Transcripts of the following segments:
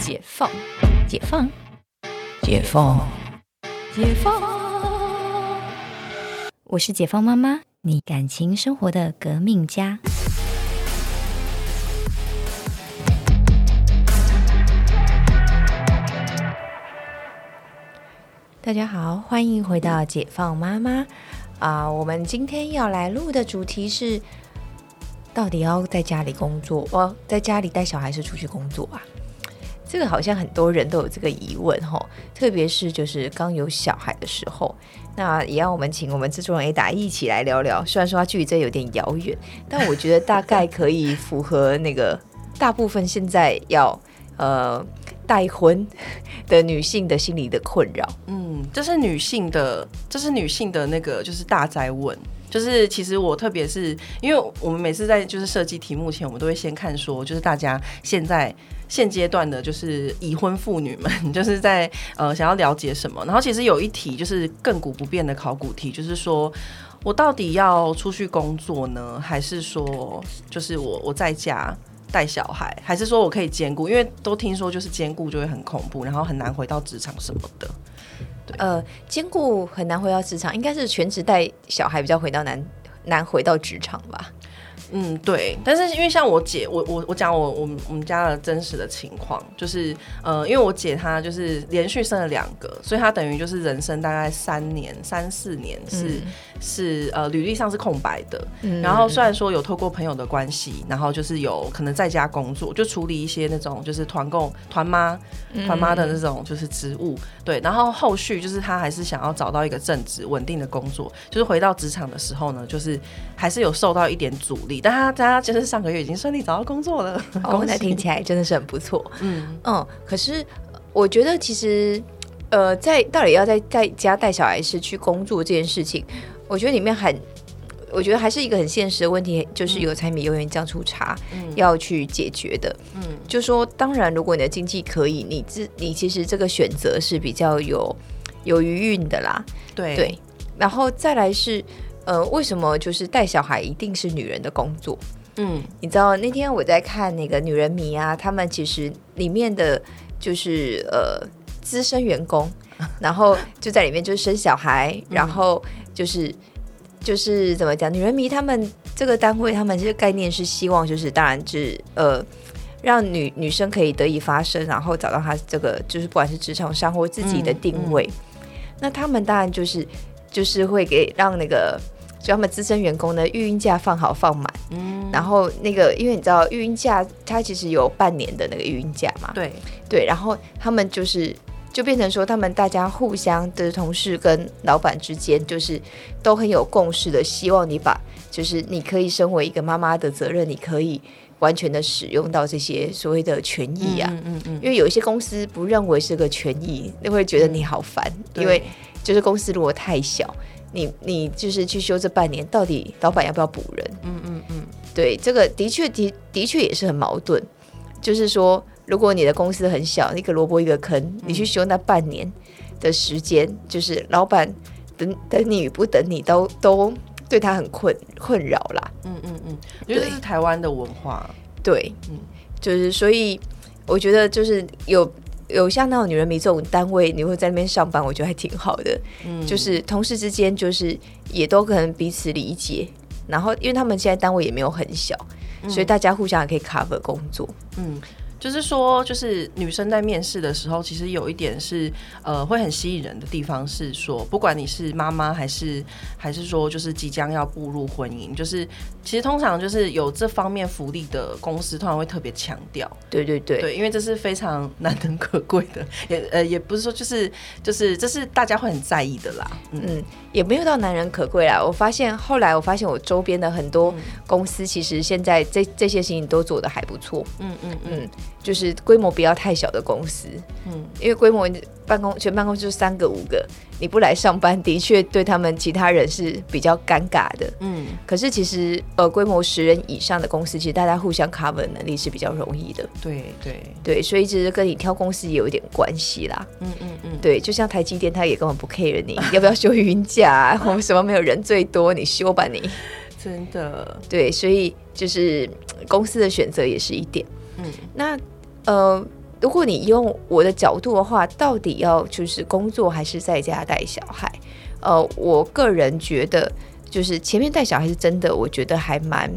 解放，解放，解放，解放。我是解放妈妈，你感情生活的革命家。大家好，欢迎回到解放妈妈啊！我们今天要来录的主题是：到底要在家里工作哦，在家里带小孩是出去工作啊？这个好像很多人都有这个疑问哈，特别是就是刚有小孩的时候。那也要我们请我们制作人 A 达一起来聊聊。虽然说他距离这有点遥远，但我觉得大概可以符合那个大部分现在要呃带婚的女性的心理的困扰。嗯，这是女性的，这是女性的那个就是大灾问。就是其实我特别是因为我们每次在就是设计题目前，我们都会先看说，就是大家现在现阶段的，就是已婚妇女们，就是在呃想要了解什么。然后其实有一题就是亘古不变的考古题，就是说我到底要出去工作呢，还是说就是我我在家带小孩，还是说我可以兼顾？因为都听说就是兼顾就会很恐怖，然后很难回到职场什么的。呃，兼顾很难回到职场，应该是全职带小孩比较回到难难回到职场吧。嗯，对，但是因为像我姐，我我我讲我我们我们家的真实的情况，就是呃，因为我姐她就是连续生了两个，所以她等于就是人生大概三年三四年是是呃履历上是空白的。然后虽然说有透过朋友的关系，然后就是有可能在家工作，就处理一些那种就是团购团妈团妈的那种就是职务，对。然后后续就是她还是想要找到一个正职稳定的工作，就是回到职场的时候呢，就是还是有受到一点阻力。但他他就是上个月已经顺利找到工作了，哦，那听起来真的是很不错。嗯嗯，可是我觉得其实呃，在到底要在在家带小孩是去工作这件事情，我觉得里面很，我觉得还是一个很现实的问题，就是有柴米油盐酱醋茶要去解决的。嗯，就说当然，如果你的经济可以，你自你其实这个选择是比较有有余韵的啦。对对，然后再来是。呃，为什么就是带小孩一定是女人的工作？嗯，你知道那天我在看那个《女人迷》啊，他们其实里面的就是呃资深员工，然后就在里面就是生小孩，然后就是就是怎么讲？《女人迷》他们这个单位，他们这个概念是希望就是当然是呃让女女生可以得以发声，然后找到她这个就是不管是职场上或自己的定位。那他们当然就是就是会给让那个。所以他们资深员工呢，育婴假放好放满，嗯，然后那个，因为你知道育婴假它其实有半年的那个育婴假嘛，对。对，然后他们就是就变成说，他们大家互相的同事跟老板之间，就是都很有共识的，希望你把就是你可以身为一个妈妈的责任，你可以完全的使用到这些所谓的权益啊，嗯嗯嗯，因为有一些公司不认为是个权益，那会觉得你好烦，因为就是公司如果太小。你你就是去休这半年，到底老板要不要补人？嗯嗯嗯，对，这个的确的的确也是很矛盾。就是说，如果你的公司很小，一个萝卜一个坑，你去休那半年的时间，就是老板等等你与不等你都都对他很困困扰啦。嗯嗯嗯，因为这是台湾的文化。对，嗯，就是所以我觉得就是有。有像那种女人迷这种单位，你会在那边上班，我觉得还挺好的。嗯，就是同事之间，就是也都可能彼此理解。然后，因为他们现在单位也没有很小，所以大家互相也可以 cover 工作。嗯。就是说，就是女生在面试的时候，其实有一点是，呃，会很吸引人的地方是说，不管你是妈妈还是还是说，就是即将要步入婚姻，就是其实通常就是有这方面福利的公司，通常会特别强调。对对对，对，因为这是非常难能可贵的，也呃也不是说就是就是这是大家会很在意的啦。嗯，也没有到难人可贵啦。我发现后来我发现我周边的很多公司，其实现在这这些事情都做的还不错。嗯嗯嗯。就是规模不要太小的公司，嗯，因为规模办公全办公室三个五个，你不来上班，的确对他们其他人是比较尴尬的，嗯。可是其实呃，规模十人以上的公司，其实大家互相 cover 能力是比较容易的，对对。对，所以其实跟你挑公司也有一点关系啦，嗯嗯嗯，对，就像台积电，他也根本不 care 你 要不要休云假，我们什么没有人最多，你休吧你，真的，对，所以就是公司的选择也是一点。嗯，那呃，如果你用我的角度的话，到底要就是工作还是在家带小孩？呃，我个人觉得，就是前面带小孩是真的，我觉得还蛮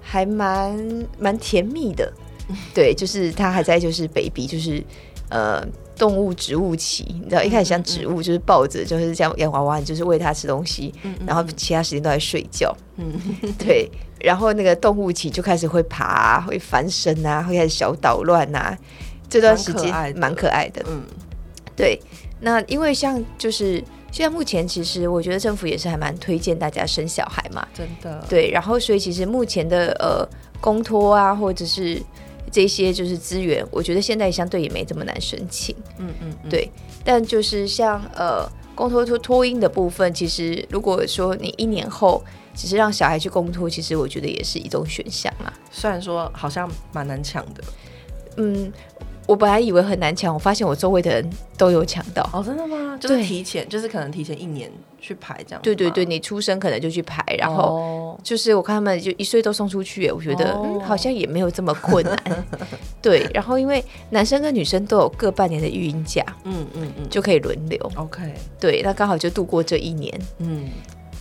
还蛮蛮甜蜜的。对，就是他还在就是 baby，就是呃动物植物期，你知道一开始像植物就是抱着就是这样洋娃娃，你就是喂它吃东西，然后其他时间都在睡觉。嗯，对，然后那个动物期就开始会爬、会翻身啊，会开始小捣乱啊。这段时间蛮可爱的，嗯，对。那因为像就是现在目前，其实我觉得政府也是还蛮推荐大家生小孩嘛，真的。对，然后所以其实目前的呃公托啊，或者是这些就是资源，我觉得现在相对也没这么难申请，嗯嗯，对。但就是像呃公托托托婴的部分，其实如果说你一年后只是让小孩去公托，其实我觉得也是一种选项啊。虽然说好像蛮难抢的，嗯。我本来以为很难抢，我发现我周围的人都有抢到。哦，真的吗？就是提前，就是可能提前一年去排这样。对对对，你出生可能就去排，然后就是我看他们就一岁都送出去，我觉得嗯好像也没有这么困难。对，然后因为男生跟女生都有各半年的育婴假，嗯嗯嗯，就可以轮流。OK，对，那刚好就度过这一年。嗯，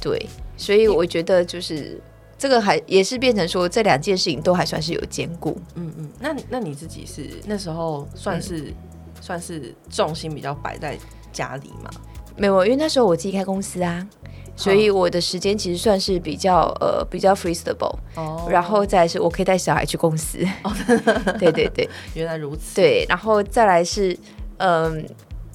对，所以我觉得就是。这个还也是变成说这两件事情都还算是有兼顾，嗯嗯，那那你自己是那时候算是算是重心比较摆在家里嘛？没有，因为那时候我自己开公司啊，所以我的时间其实算是比较呃比较 flexible，哦，然后再是我可以带小孩去公司，对对 对，原来如此，对，然后再来是嗯，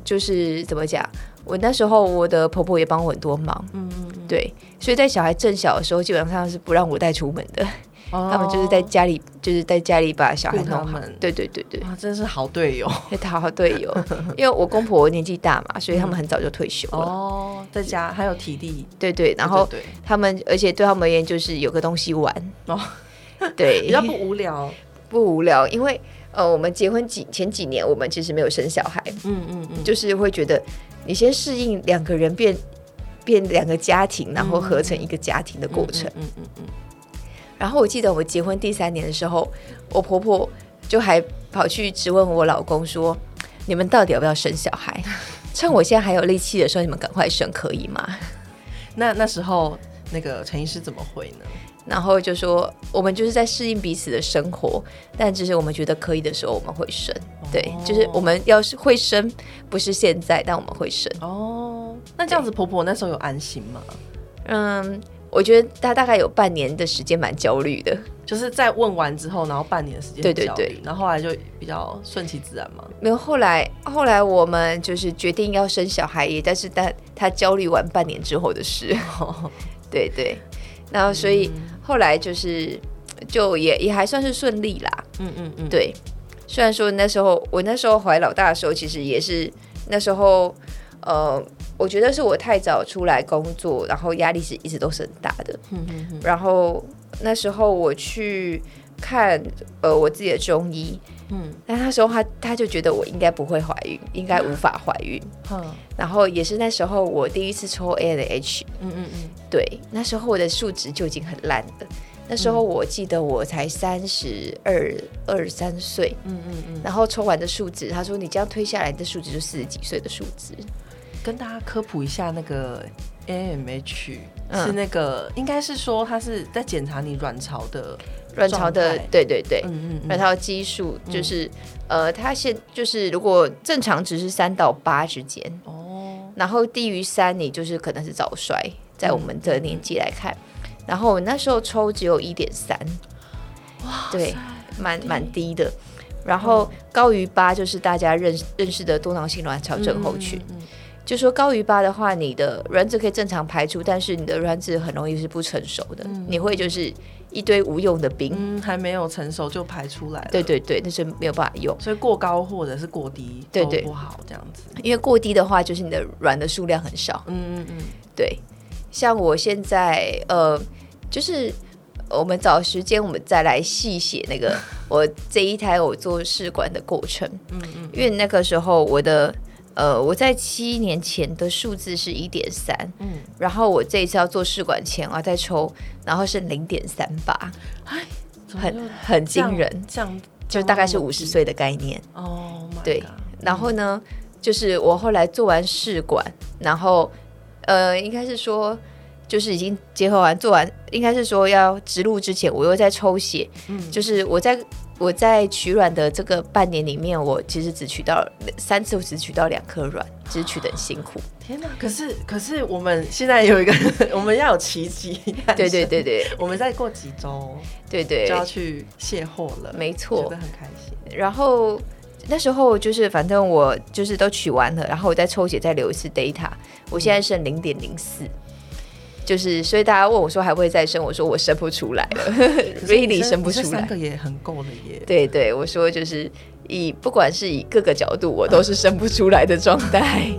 就是怎么讲？我那时候，我的婆婆也帮我很多忙，嗯，对，所以在小孩正小的时候，基本上是不让我带出门的，他们就是在家里，就是在家里把小孩弄好。对对对对，哇，真是好队友，好队友。因为我公婆年纪大嘛，所以他们很早就退休了。哦，在家还有体力，对对，然后他们，而且对他们而言，就是有个东西玩哦，对，比较不无聊，不无聊，因为呃，我们结婚几前几年，我们其实没有生小孩，嗯嗯嗯，就是会觉得。你先适应两个人变变两个家庭，然后合成一个家庭的过程。嗯嗯嗯。然后我记得我结婚第三年的时候，我婆婆就还跑去质问我老公说：“你们到底要不要生小孩？趁我现在还有力气的时候，你们赶快生，可以吗？” 那那时候那个陈医师怎么回呢？然后就说我们就是在适应彼此的生活，但只是我们觉得可以的时候我们会生，对，就是我们要是会生，不是现在，但我们会生。哦，那这样子婆婆那时候有安心吗？嗯，我觉得她大概有半年的时间蛮焦虑的，就是在问完之后，然后半年的时间，对对对，然后后来就比较顺其自然嘛。没有，后来后来我们就是决定要生小孩，也但是但她焦虑完半年之后的事，对对。然后，所以后来就是，就也也还算是顺利啦。嗯嗯嗯，对。虽然说那时候我那时候怀老大的时候，其实也是那时候，呃，我觉得是我太早出来工作，然后压力是一直都是很大的。嗯嗯嗯。然后那时候我去看呃我自己的中医。嗯，但那时候他他就觉得我应该不会怀孕，应该无法怀孕。嗯，然后也是那时候我第一次抽 A H。嗯嗯嗯，对，那时候我的数值就已经很烂了。那时候我记得我才三十二二三岁。嗯嗯嗯，然后抽完的数值，他说你这样推下来的数值就四十几岁的数值。跟大家科普一下，那个 A M H 是那个，应该是说它是在检查你卵巢的。卵巢的对对对，卵巢激素就是呃，它现就是如果正常值是三到八之间。哦，然后低于三，你就是可能是早衰，在我们的年纪来看，然后那时候抽只有一点三，哇，对，蛮蛮低的，然后高于八就是大家认认识的多囊性卵巢症候群，就说高于八的话，你的卵子可以正常排出，但是你的卵子很容易是不成熟的，你会就是。一堆无用的冰，嗯，还没有成熟就排出来了。对对对，那是没有办法用，所以过高或者是过低对对不好这样子。因为过低的话，就是你的卵的数量很少。嗯嗯嗯，对。像我现在，呃，就是我们找时间，我们再来细写那个 我这一胎我做试管的过程。嗯嗯，因为那个时候我的。呃，我在七年前的数字是一点三，嗯，然后我这一次要做试管前我要再抽，然后是零点三八，哎，很很惊人，这样就大概是五十岁的概念哦。对，然后呢，就是我后来做完试管，然后呃，应该是说。就是已经结合完做完，应该是说要植入之前，我又在抽血。嗯，就是我在我在取卵的这个半年里面，我其实只取到三次，我只取到两颗卵，其实取的很辛苦。天哪！可是可是我们现在有一个，我们要有奇迹。对对对对，我们再过几周，对对，就要去卸货了。没错，觉得很开心。然后那时候就是反正我就是都取完了，然后我再抽血再留一次 data，我现在剩零点零四。就是，所以大家问我说还会再生，我说我生不出来了，really 生不出来。三个也很够了耶。对对，我说就是以不管是以各个角度，我都是生不出来的状态。